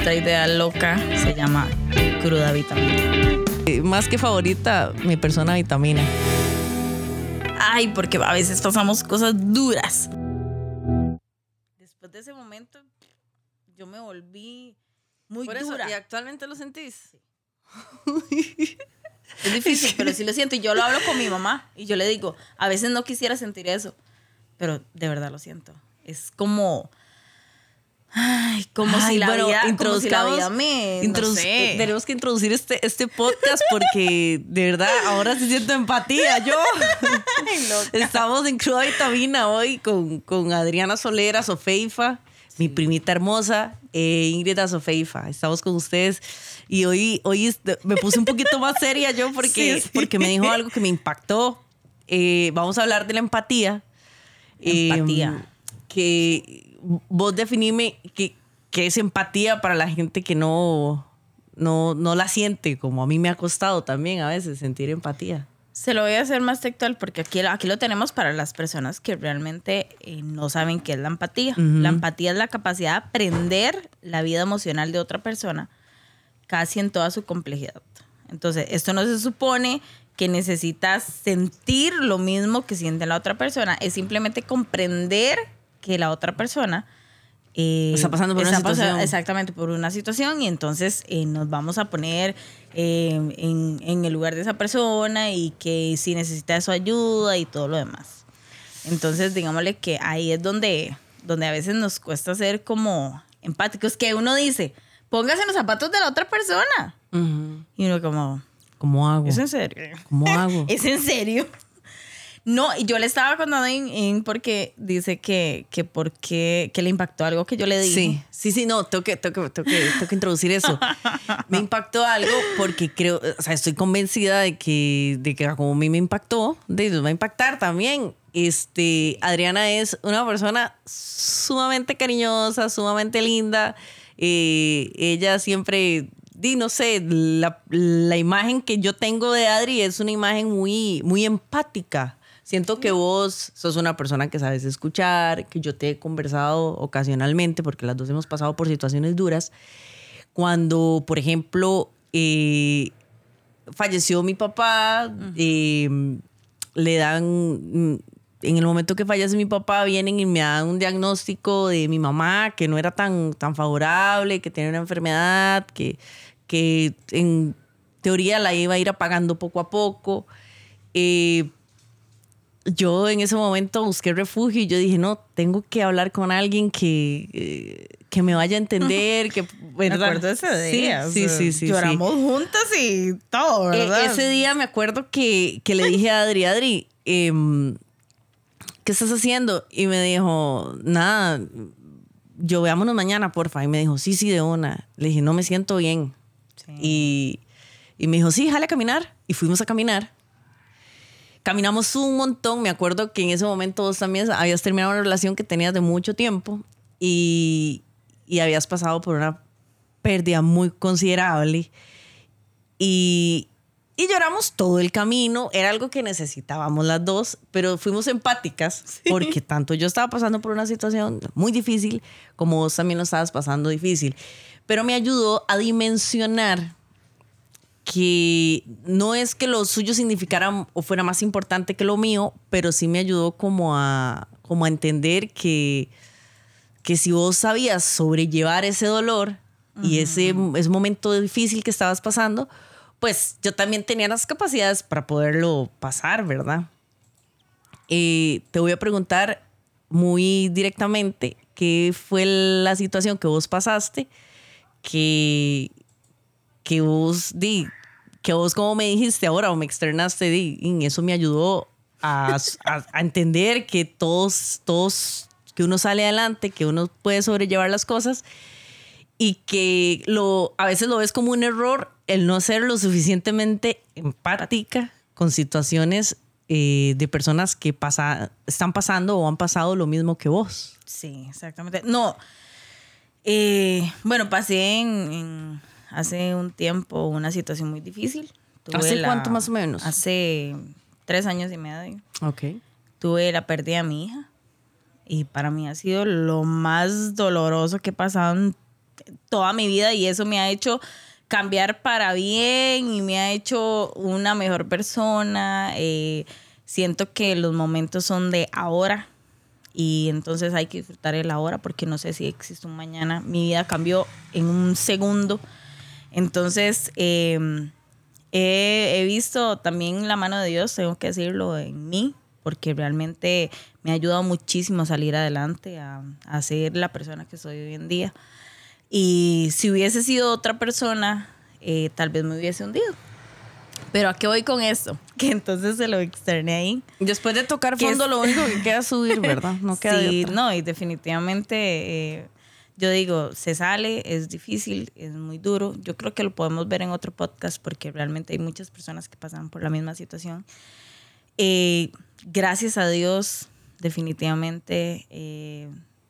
nuestra idea loca se llama cruda vitamina. Más que favorita, mi persona vitamina. Ay, porque a veces pasamos cosas duras. Después de ese momento, yo me volví muy Por eso, dura. ¿y actualmente lo sentís? Es difícil, pero sí lo siento. Y yo lo hablo con mi mamá y yo le digo, a veces no quisiera sentir eso, pero de verdad lo siento. Es como... Ay, como Ay, si la bueno, vida, como si la introduzcamos- vida me... no Introdu- sé. Tenemos que introducir este, este podcast porque de verdad ahora sí siento empatía. Yo estamos en Cruda Vitamina hoy con, con Adriana Solera, Sofeifa, mi primita hermosa, eh, Ingrid Sofeifa. Estamos con ustedes y hoy, hoy me puse un poquito más seria yo porque, Sí, sí. porque me dijo algo que me impactó. Eh, vamos a hablar de la empatía. Empatía. Eh, que vos definime qué, qué es empatía para la gente que no, no, no la siente, como a mí me ha costado también a veces sentir empatía. Se lo voy a hacer más textual porque aquí, aquí lo tenemos para las personas que realmente eh, no saben qué es la empatía. La empatía es la capacidad de aprender la vida emocional de otra persona casi en toda su complejidad. Entonces, esto no se supone que necesitas sentir lo mismo que siente la otra persona, es simplemente comprender que la otra persona eh, Está pasando por una está pasa- situación. exactamente por una situación y entonces eh, nos vamos a poner eh, en, en el lugar de esa persona y que si necesita su ayuda y todo lo demás. Entonces, digámosle que ahí es donde, donde a veces nos cuesta ser como empáticos, que uno dice, póngase en los zapatos de la otra persona. Y uno como, ¿Cómo hago? ¿es en serio? ¿Cómo hago? ¿Es en serio? No, y yo le estaba contando en, en porque dice que, que porque que le impactó algo que yo le dije. Sí, sí, sí, no, tengo que, tengo que, tengo que, tengo que introducir eso. Me impactó algo porque creo, o sea, estoy convencida de que, de que como a mí me impactó, de nos va a impactar también. Este, Adriana es una persona sumamente cariñosa, sumamente linda. Eh, ella siempre, di, no sé, la, la imagen que yo tengo de Adri es una imagen muy, muy empática. Siento que vos sos una persona que sabes escuchar, que yo te he conversado ocasionalmente, porque las dos hemos pasado por situaciones duras. Cuando, por ejemplo, eh, falleció mi papá, eh, le dan, en el momento que fallece mi papá, vienen y me dan un diagnóstico de mi mamá que no era tan, tan favorable, que tenía una enfermedad, que, que en teoría la iba a ir apagando poco a poco. Eh, yo en ese momento busqué refugio y yo dije, no, tengo que hablar con alguien que, eh, que me vaya a entender, que... Me acuerdo ese día. Sí, o sí, sea, sí, sí. Lloramos juntas y todo, Eh, ¿verdad? ese día me acuerdo que, que le dije a Adri, Adri, em, ¿qué estás haciendo? Y me dijo, nada, yo veámonos mañana, porfa. Y me dijo, sí, sí, de una. Le dije, no me siento bien. Sí. Y, y me dijo, sí, jale a caminar. Y fuimos a caminar. Caminamos un montón. Me acuerdo que en ese momento vos también habías terminado una relación que tenías de mucho tiempo y, y habías pasado por una pérdida muy considerable. Y, y lloramos todo el camino. Era algo que necesitábamos las dos, pero fuimos empáticas porque tanto yo estaba pasando por una situación muy difícil como vos también lo estabas pasando difícil. Pero me ayudó a dimensionar que no es que lo suyo significara o fuera más importante que lo mío, pero sí me ayudó como a, como a entender que, que si vos sabías sobrellevar ese dolor y ese, ese momento difícil que estabas pasando, pues yo también tenía las capacidades para poderlo pasar, ¿verdad? Eh, te voy a preguntar muy directamente qué fue la situación que vos pasaste, que, que vos di, que vos como me dijiste ahora o me externaste, y eso me ayudó a, a- entender que todos, todos, que uno sale adelante, que uno puede sobrellevar las cosas y que lo, a veces lo ves como un error el no ser lo suficientemente empática con situaciones eh, de personas que pasa, están pasando o han pasado lo mismo que vos. Sí, exactamente. No. eh, bueno, pasé en- hace un tiempo una situación muy difícil. Tuve ¿Hace cuánto más o menos? Hace tres años y medio. Ok. Tuve la pérdida de mi hija. Y para mí ha sido lo más doloroso que he pasado en toda mi vida y eso me ha hecho cambiar para bien y me ha hecho una mejor persona. Eh, siento que los momentos son de ahora y entonces hay que disfrutar el ahora porque no sé si existe un mañana. Mi vida cambió en un segundo. Entonces, em, he, visto también la mano de Dios, tengo que decirlo, en mí, porque realmente me ha ayudado muchísimo a salir adelante, a, a ser la persona que soy hoy en día. Y si hubiese sido otra persona, eh, tal vez me hubiese hundido. Pero ¿a qué voy con esto? Que entonces se lo externé ahí. Después de tocar fondo, lo único que queda es subir, ¿verdad? No queda sí, no, y definitivamente eh, yo digo, se sale, es difícil, es muy duro. Yo creo que lo podemos ver en otro podcast porque realmente hay muchas personas que pasan por la misma situación. Eh, gracias a Dios, definitivamente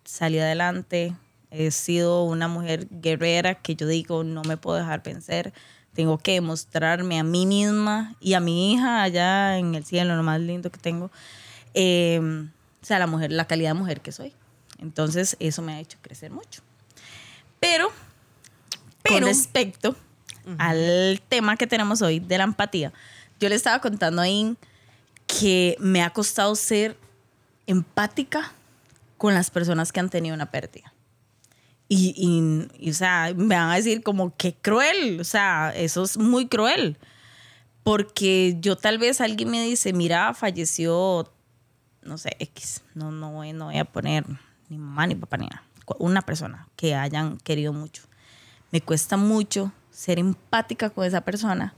salí adelante. He sido una mujer guerrera que yo digo, no me puedo dejar vencer tengo que demostrarme a mí misma y a mi hija allá en el cielo, lo más lindo que tengo, em, o sea, la mujer, la calidad de mujer que soy. Entonces, eso me ha hecho crecer mucho. Pero, con respecto al tema que tenemos hoy de la empatía, yo le estaba contando ahí que me ha costado ser empática con las personas que han tenido una pérdida. Y, y, o sea, me van a decir como que cruel, o sea, eso es muy cruel. Porque yo tal vez alguien me dice, mira, falleció, no sé, X, no, no, voy, no voy a poner ni mamá ni papá ni nada, una persona que hayan querido mucho. Me cuesta mucho ser empática con esa persona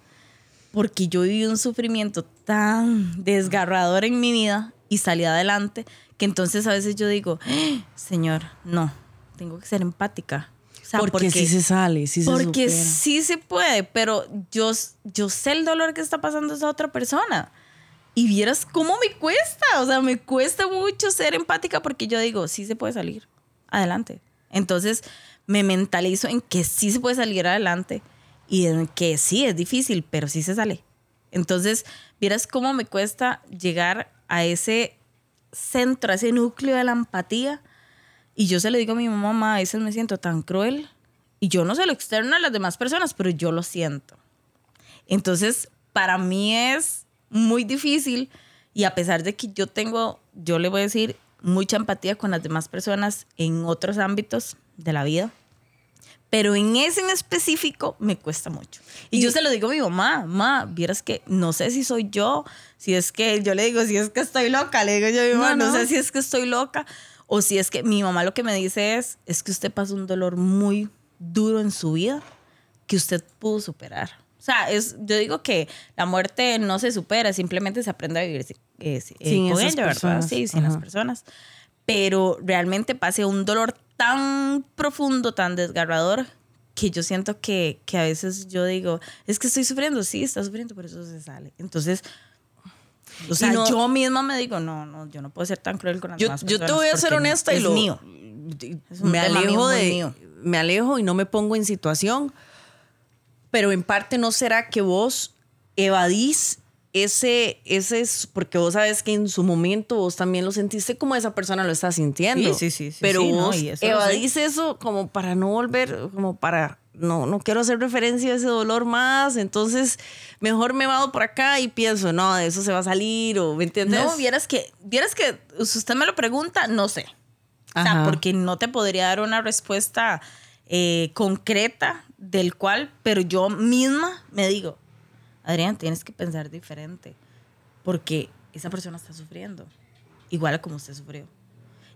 porque yo viví un sufrimiento tan desgarrador en mi vida y salí adelante que entonces a veces yo digo, ¡Ah, Señor, no, tengo que ser empática. porque, sí se sale, sí se Porque sí se puede, pero yo, yo sé el dolor que está pasando esa otra persona. Y vieras cómo me cuesta, o sea, me cuesta mucho ser empática porque yo digo, sí se puede salir adelante. Entonces me mentalizo en que sí se puede salir adelante y en que sí es difícil, pero sí se sale. Entonces, vieras cómo me cuesta llegar a ese centro, a ese núcleo de la empatía y yo se lo digo a mi mamá, a veces me siento tan cruel. Y yo no se lo externo a las demás personas, pero yo lo siento. Entonces, para mí es muy difícil y a pesar de que yo tengo, yo le voy a decir, mucha empatía con las demás personas en otros ámbitos de la vida, pero en ese en específico me cuesta mucho. Y, yo se lo digo a mi mamá, mamá, vieras que no sé si soy yo, si es que yo le digo, si es que estoy loca, le digo yo a mi mamá, no sé si es que estoy loca, o si es que mi mamá lo que me dice es, es que usted pasó un dolor muy duro en su vida que usted pudo superar. O sea, es, yo digo que la muerte no se supera, simplemente se aprende a vivir eh, sin con ella, ¿verdad? Sí, sin las personas. Pero realmente pasé un dolor tan profundo, tan desgarrador, que yo siento que, que a veces yo digo, es que estoy sufriendo, sí, está sufriendo, pero eso se sale. Entonces, o sea, yo misma me digo, no, no, yo no puedo ser tan cruel con las yo, demás Yo te voy a ser honesta y lo mío. me alejo de me alejo y no me pongo en situación, pero en parte no será que vos evadís ese, ese es porque vos sabes que en su momento vos también lo sentiste como esa persona lo está sintiendo. Sí, sí, sí. pero vos evadís eso como para no volver, como para no, no quiero hacer referencia a ese dolor más, entonces mejor me vado por acá y pienso, no, de eso se va a salir, o ¿me entiendes? No, vieras que, vieras que, si usted me lo pregunta, no sé. O sea, porque no te podría dar una respuesta eh, concreta del cual, pero yo misma me digo, Adrián, tienes que pensar diferente, porque esa persona está sufriendo, igual como usted sufrió.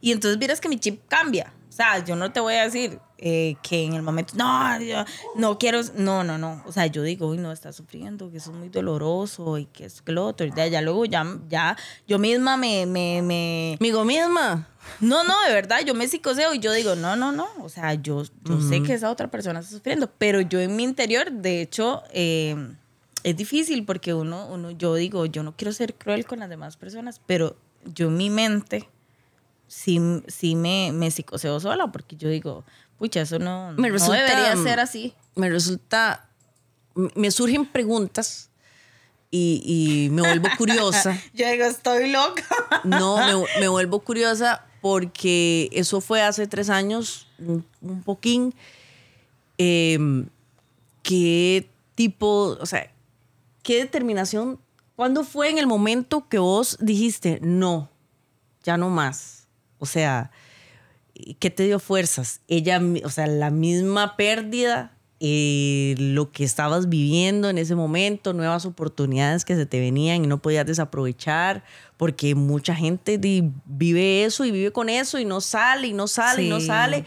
Y entonces vieras que mi chip cambia. O sea, yo no te voy a decir eh, que en el momento, no, yo no quiero, no, no, no. O sea, yo digo, uy, no, está sufriendo, que eso es muy doloroso y que es que lo otro. Y ya, luego, ya, ya, yo misma me, me, me... Migo misma. No, no, de verdad, yo me psicoseo y yo digo, no, no, no. O sea, yo, yo sé que esa otra persona está sufriendo, pero yo en mi interior, de hecho, eh, es difícil porque uno, uno, yo digo, yo no quiero ser cruel con las demás personas, pero yo en mi mente sí, sí me, me psicoseo sola porque yo digo, pucha, eso no, me debería ser así. Me resulta, me surgen preguntas y, me vuelvo curiosa. yo digo, estoy loca. no, me, vuelvo curiosa porque eso fue hace tres años, un, poquín, em, qué tipo, o sea, qué determinación, ¿cuándo fue en el momento que vos dijiste, no, ya no más? O sea, ¿qué te dio fuerzas? Ella, o sea, la misma pérdida, eh, lo que estabas viviendo en ese momento, nuevas oportunidades que se te venían y no podías desaprovechar, porque mucha gente vive eso y vive con eso y no sale y no sale y no sale.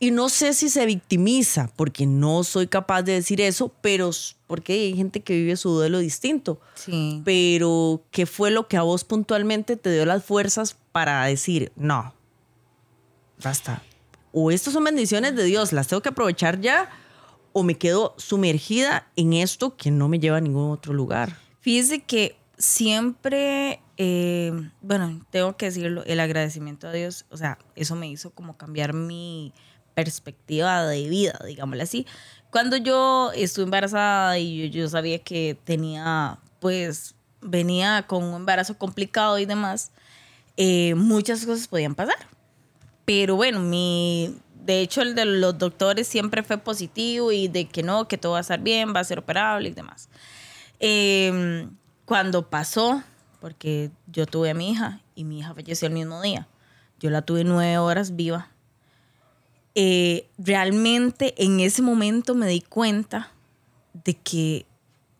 Y no sé si se victimiza, porque no soy capaz de decir eso, pero porque hay gente que vive su duelo distinto. Sí. Pero, ¿qué fue lo que a vos puntualmente te dio las fuerzas para decir, no, basta? O estas son bendiciones de Dios, las tengo que aprovechar ya, o me quedo sumergida en esto que no me lleva a ningún otro lugar. Fíjese que siempre, eh, bueno, tengo que decirlo, el agradecimiento a Dios, o sea, eso me hizo como cambiar mi perspectiva de vida, digámoslo así. Cuando yo estuve embarazada y yo, sabía que tenía, pues, venía con un embarazo complicado y demás, eh, muchas cosas podían pasar. Pero bueno, mi, de hecho el de los doctores siempre fue positivo y de que no, que todo va a estar bien, va a ser operable y demás. Em, cuando pasó, porque yo tuve a mi hija y mi hija falleció el mismo día, yo la tuve nueve horas viva eh, realmente en ese momento me di cuenta de que,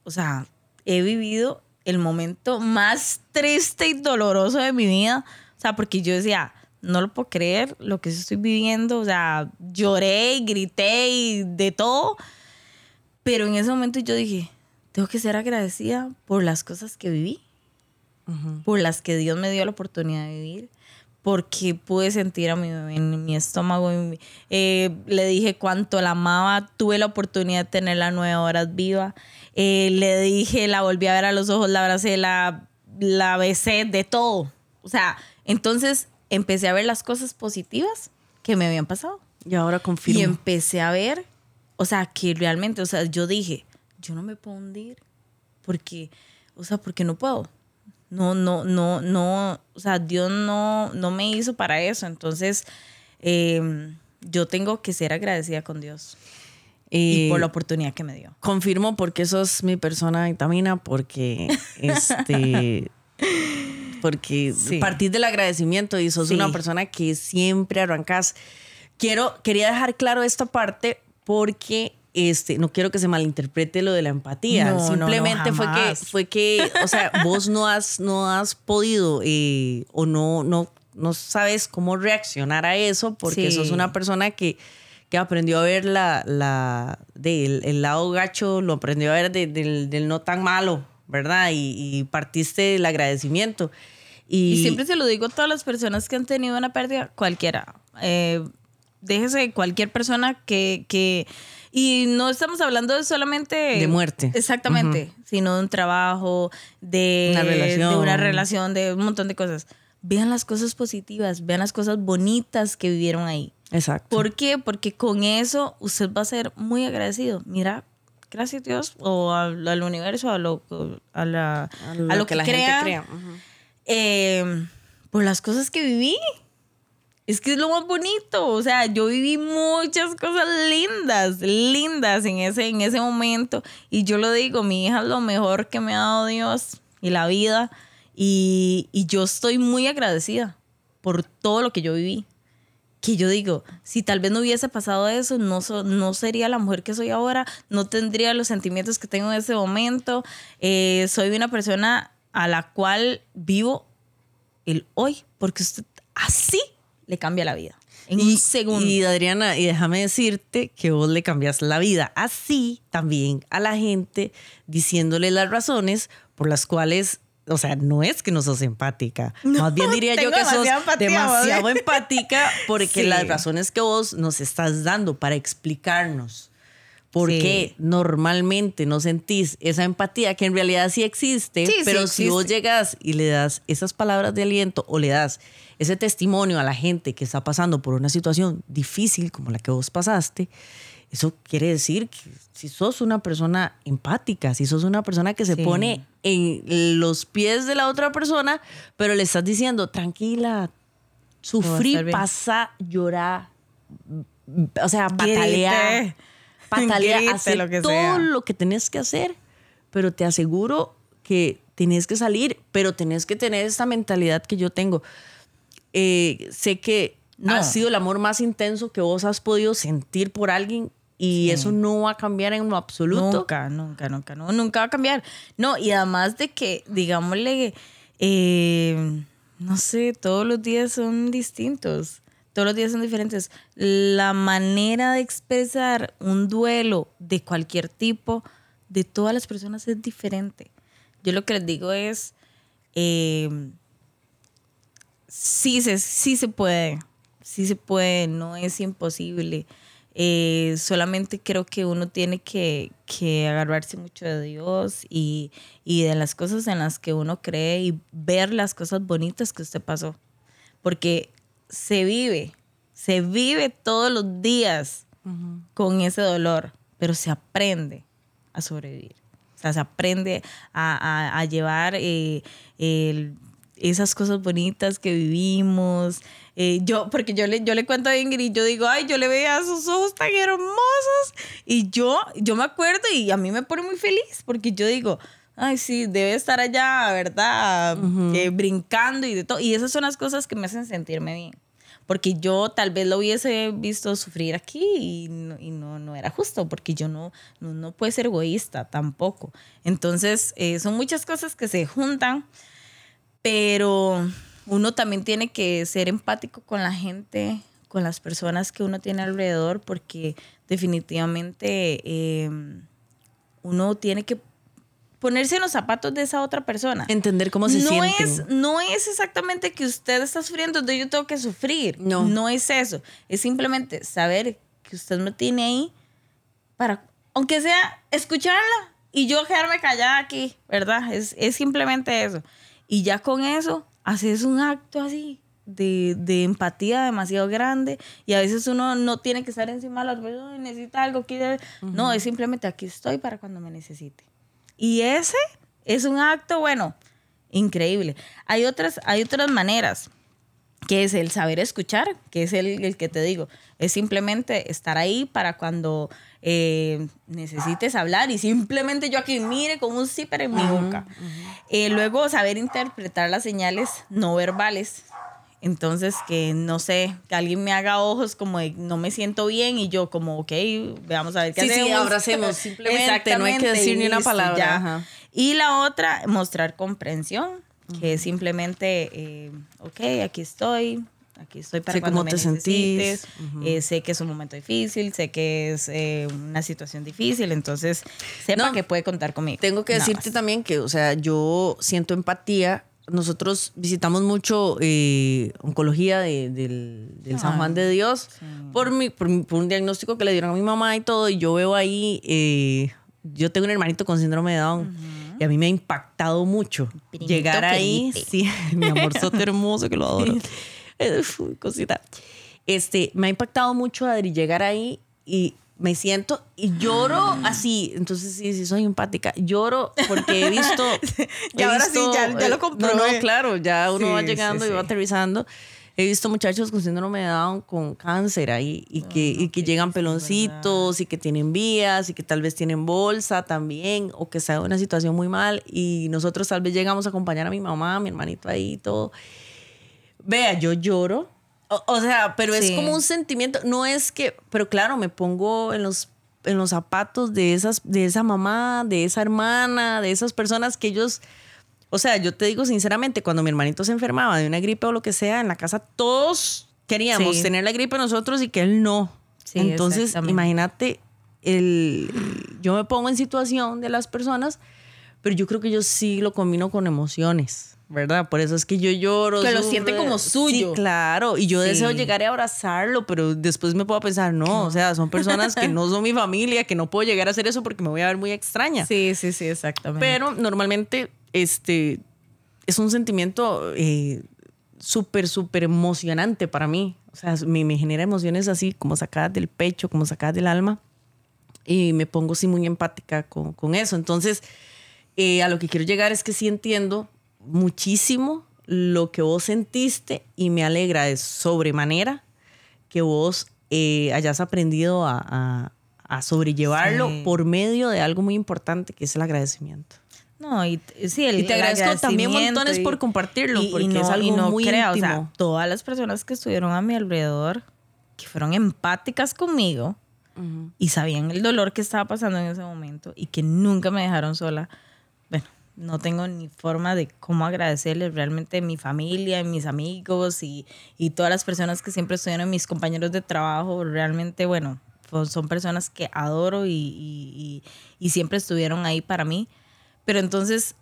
o sea, he vivido el momento más triste y doloroso de mi vida. O sea, porque yo decía, no lo puedo creer lo que estoy viviendo. O sea, lloré y grité y de todo. Pero en ese momento yo dije, tengo que ser agradecida por las cosas que viví, por las que Dios me dio la oportunidad de vivir porque pude sentir a mi bebé en mi estómago. Eh, le dije cuánto la amaba, tuve la oportunidad de tenerla nueve horas viva. Eh, le dije, la volví a ver a los ojos, la abracé, la, la besé, de todo. O sea, entonces empecé a ver las cosas positivas que me habían pasado. Y ahora confirmo. Y empecé a ver, o sea, que realmente, o sea, yo dije, yo no me puedo hundir porque, o sea, porque no puedo no, no, no, no, o sea, Dios no, no me hizo para eso. Entonces, em, yo tengo que ser agradecida con Dios. Y por la oportunidad que me dio. Confirmo porque sos mi persona vitamina, porque este. porque partir del agradecimiento y sos una persona que siempre arrancas. Quiero, quería dejar claro esta parte porque este, no quiero que se malinterprete lo de la empatía. Simplemente fue que, fue que, o sea, vos no has, no has podido eh, o no, no, no sabes cómo reaccionar a eso porque sos una persona que, que aprendió a ver la, la del el lado gacho, lo aprendió a ver del, no tan malo, ¿verdad? Y, partiste del agradecimiento. Y, siempre se lo digo a todas las personas que han tenido una pérdida, cualquiera. Eh, déjese cualquier persona que, que y no estamos hablando de solamente... De muerte. Exactamente, sino de un trabajo, de una, relación. de una relación, de un montón de cosas. Vean las cosas positivas, vean las cosas bonitas que vivieron ahí. Exacto. ¿Por qué? Porque con eso usted va a ser muy agradecido. Mira, gracias a Dios o al, universo, a lo, a la, a lo, que, la gente crea. Eh, por las cosas que viví. Es que es lo más bonito. O sea, yo viví muchas cosas lindas, lindas en ese, en ese momento. Y yo lo digo, mi hija es lo mejor que me ha dado Dios y la vida. Y, yo estoy muy agradecida por todo lo que yo viví. Que yo digo, si tal vez no hubiese pasado eso, no, no sería la mujer que soy ahora, no tendría los sentimientos que tengo en ese momento. Eh, soy una persona a la cual vivo el hoy, porque usted así le cambia la vida. En un segundo. Y Adriana, y déjame decirte que vos le cambias la vida así también a la gente, diciéndole las razones por las cuales o sea, no es que no sos empática. Más bien diría yo que sos demasiado empática porque las razones que vos nos estás dando para explicarnos por qué normalmente no sentís esa empatía que en realidad sí existe, pero si vos llegas y le das esas palabras de aliento o le das ese testimonio a la gente que está pasando por una situación difícil como la que vos pasaste, eso quiere decir que si sos una persona empática, si sos una persona que se pone en los pies de la otra persona, pero le estás diciendo, tranquila, sufrí, pasa, llorar, o sea, patalear. patalea, Grite, hace lo que todo sea. lo que tenés que hacer, pero te aseguro que tenés que salir, pero tenés que tener esta mentalidad que yo tengo. Eh, sé que No. ha sido el amor más intenso que vos has podido sentir por alguien y eso no va a cambiar en lo absoluto. Nunca, nunca, nunca, no, nunca va a cambiar. No, y además de que, digámosle, eh, no sé, todos los días son distintos. Todos los días son diferentes. La manera de expresar un duelo de cualquier tipo de todas las personas es diferente. Yo lo que les digo es, eh, sí, se, sí se puede, sí se puede, no es imposible. Eh, solamente creo que uno tiene que, que agarrarse mucho de Dios y, y de las cosas en las que uno cree y ver las cosas bonitas que usted pasó. Porque se vive, se vive todos los días con ese dolor, pero se aprende a sobrevivir. O sea, se aprende a, a- a llevar eh, el- esas cosas bonitas que vivimos. Eh, yo, porque yo le, yo le cuento a Ingrid, yo digo, ay, yo le veía sus ojos tan hermosos. Y yo, yo me acuerdo y a mí me pone muy feliz, porque yo digo, ay, sí, debe estar allá, ¿verdad? Eh, brincando y de todo. Y esas son las cosas que me hacen sentirme bien. Porque yo tal vez lo hubiese visto sufrir aquí y no, y no, no era justo, porque yo no, no, no puedo ser egoísta tampoco. Entonces, eh, son muchas cosas que se juntan, pero uno también tiene que ser empático con la gente, con las personas que uno tiene alrededor, porque definitivamente eh, uno tiene que ponerse en los zapatos de esa otra persona. Entender cómo se no. Es, no es exactamente que usted está sufriendo, entonces yo tengo que sufrir. No. No es eso. Es simplemente saber que usted me tiene ahí para, aunque sea, escucharla y yo quedarme callada aquí, ¿verdad? Es, es simplemente eso. Y ya con eso, haces un acto así de, de empatía demasiado grande y a veces uno no tiene que estar encima de las personas, "Ay, necesita algo, quiere... No, es simplemente aquí estoy para cuando me necesite. Y ese es un acto, bueno, increíble. Hay otras, hay otras maneras, que es el saber escuchar, que es el, el que te digo, es simplemente estar ahí para cuando eh, necesites hablar y simplemente yo aquí mire con un zipper en mi boca. Eh, luego saber interpretar las señales no verbales. Entonces, que no sé, que alguien me haga ojos como de no me siento bien y yo como, ok, veamos a ver qué Sí, sí, hacemos. abracemos, simplemente, no hay que decir ni una palabra, ajá. Y la otra, mostrar comprensión, que es simplemente, eh, ok, aquí estoy, aquí estoy para Sé cuando cómo me te necesites. sentís. Eh, sé que es un momento difícil, sé que es eh, una situación difícil, entonces sepa No, que puede contar conmigo. Tengo que Nada decirte más. también que, o sea, yo siento empatía. Nosotros visitamos mucho eh, oncología de- del, del San Juan de Dios por, mi, por, mi- por un diagnóstico que le dieron a mi mamá y todo. Y yo veo ahí, eh, yo tengo un hermanito con síndrome de Down y a mí me ha impactado mucho llegar ahí. Sí, mi amorzote hermoso que lo adoro. Eh, fu- Cosita. Este, me ha impactado mucho, Adri, llegar ahí y me siento y lloro así. Entonces, sí, sí, soy empática. Lloro porque he visto. Y ahora sí, visto- ya- ya lo eh, comprobé. No, no, claro, ya uno Sí, va sí, llegando y va sí. aterrizando. He visto muchachos con síndrome de Down con cáncer ahí y que, y que llegan peloncitos y que tienen vías y que tal vez tienen bolsa también o que está en una situación muy mal y nosotros tal vez llegamos a acompañar a mi mamá, a mi hermanito ahí y todo. Vea, yo lloro. O, o sea, pero es como un sentimiento. No es que, pero claro, me pongo en los, en los zapatos de, esas, de esa mamá, de esa hermana, de esas personas que ellos. O sea, yo te digo sinceramente, cuando mi hermanito se enfermaba de una gripe o lo que sea, en la casa todos queríamos Sí. tener la gripe nosotros y que él no. Sí, Entonces, imagínate, el, yo me pongo en situación de las personas, pero yo creo que yo sí lo combino con emociones, ¿verdad? Por eso es que yo lloro. Que lo sufro. siente como suyo. Sí, claro. Y yo Sí. deseo llegar y abrazarlo, pero después me puedo pensar, no, o sea, son personas que no son mi familia, que no puedo llegar a hacer eso porque me voy a ver muy extraña. Sí, sí, sí, exactamente. Pero normalmente este, es un sentimiento eh, súper, súper emocionante para mí. O sea, me, me genera emociones así como sacadas del pecho, como sacadas del alma. Y me pongo así muy empática con, con eso. Entonces, eh, a lo que quiero llegar es que sí entiendo muchísimo lo que vos sentiste y me alegra de sobremanera que vos eh, hayas aprendido a, a- a sobrellevarlo Sí. por medio de algo muy importante que es el agradecimiento. No, y sí, el, Y te el agradezco también montones y- por compartirlo, y- y porque no- es algo y no muy crea, o sea, íntimo. todas las personas que estuvieron a mi alrededor, que fueron empáticas conmigo y sabían el dolor que estaba pasando en ese momento y que nunca me dejaron sola. No tengo ni forma de cómo agradecerles realmente mi familia, mis amigos y, y todas las personas que siempre estuvieron, mis compañeros de trabajo. Realmente, bueno, pues, son personas que adoro y- y- y siempre estuvieron ahí para mí. Pero entonces,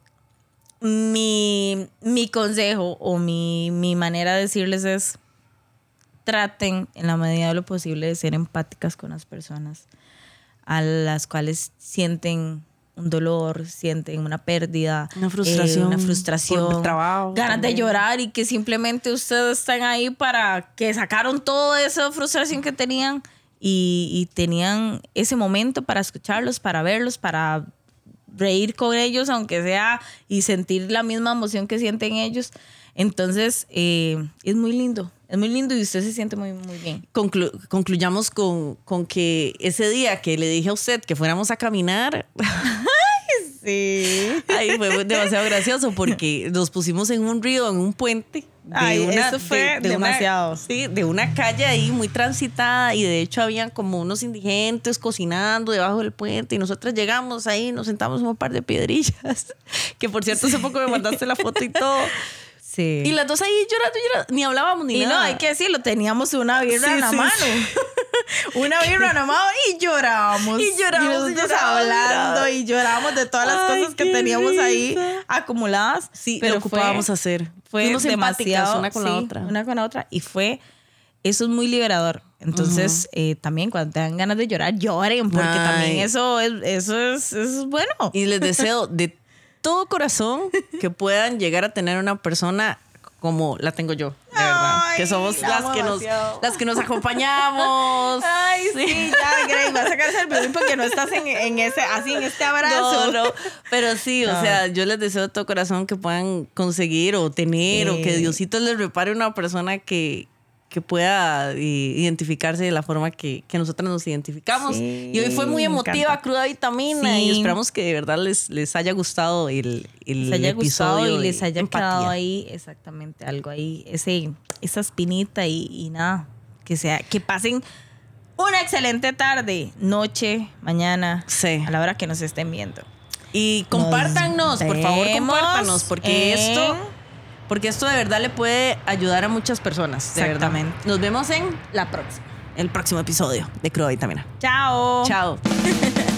mi, mi consejo o mi, mi manera de decirles es, traten en la medida de lo posible de ser empáticas con las personas a las cuales sienten un dolor, sienten una pérdida, Una frustración eh, una frustración, trabajo ganas de también. llorar y que simplemente ustedes están ahí para que sacaron toda esa frustración que tenían y, y tenían ese momento para escucharlos, para verlos, para reír con ellos, aunque sea, y sentir la misma emoción que sienten ellos. Entonces, eh, es muy lindo, es muy lindo y usted se siente muy, muy bien. Conclu- concluyamos con, con que ese día que le dije a usted que fuéramos a caminar, Sí. Ay, fue demasiado gracioso porque nos pusimos en un río, en un puente. de Ay, eso fue demasiado. sí, de una calle ahí muy transitada y de hecho habían como unos indigentes cocinando debajo del puente y nosotros llegamos ahí, nos sentamos en un par de piedrillas, que por cierto hace poco me mandaste la foto y todo. Sí. Y las dos ahí llorando, llorando, ni hablábamos ni Y no, nada. hay que decirlo, teníamos una birra Sí, en la sí, mano. una birra en la mano y lloramos. Y lloramos, y nosotros lloramos, hablando y lloramos de todas las Ay, cosas que teníamos ahí risa. acumuladas. Sí, pero lo ocupábamos fue, hacer. fue demasiado, una con la otra. Una con la otra. Y fue, eso es muy liberador. Entonces, eh, también cuando tengan ganas de llorar, lloren, porque Ay. también eso es, eso es, eso es bueno. Y les deseo de todo corazón que puedan llegar a tener una persona como la tengo yo, de verdad. Ay, que somos la las que, nos, las que nos acompañamos. Ay, sí, ya, Grey, vas a sacarse el violín porque no estás en, en ese, así en este abrazo. No, no, pero sí, o sea, yo les deseo de todo corazón que puedan conseguir o tener o que. Diosito les repare una persona que, que pueda eh, identificarse de la forma que, que nosotras nos identificamos. Sí, y hoy fue muy emotiva, cruda vitamina y Sí. esperamos que de verdad les, les haya gustado el, el les haya gustado episodio y les haya empatía. quedado ahí exactamente algo ahí, ese, esa espinita y, y nada, que sea, que pasen una excelente tarde, noche, mañana, Sí. a la hora que nos estén viendo. Y compártanos, por favor, compártanos, porque en- esto, porque esto de verdad le puede ayudar a muchas personas. de verdad. Exactamente. Nos vemos en la próxima, el próximo episodio de Cruda Vitamina. Chao. Chao.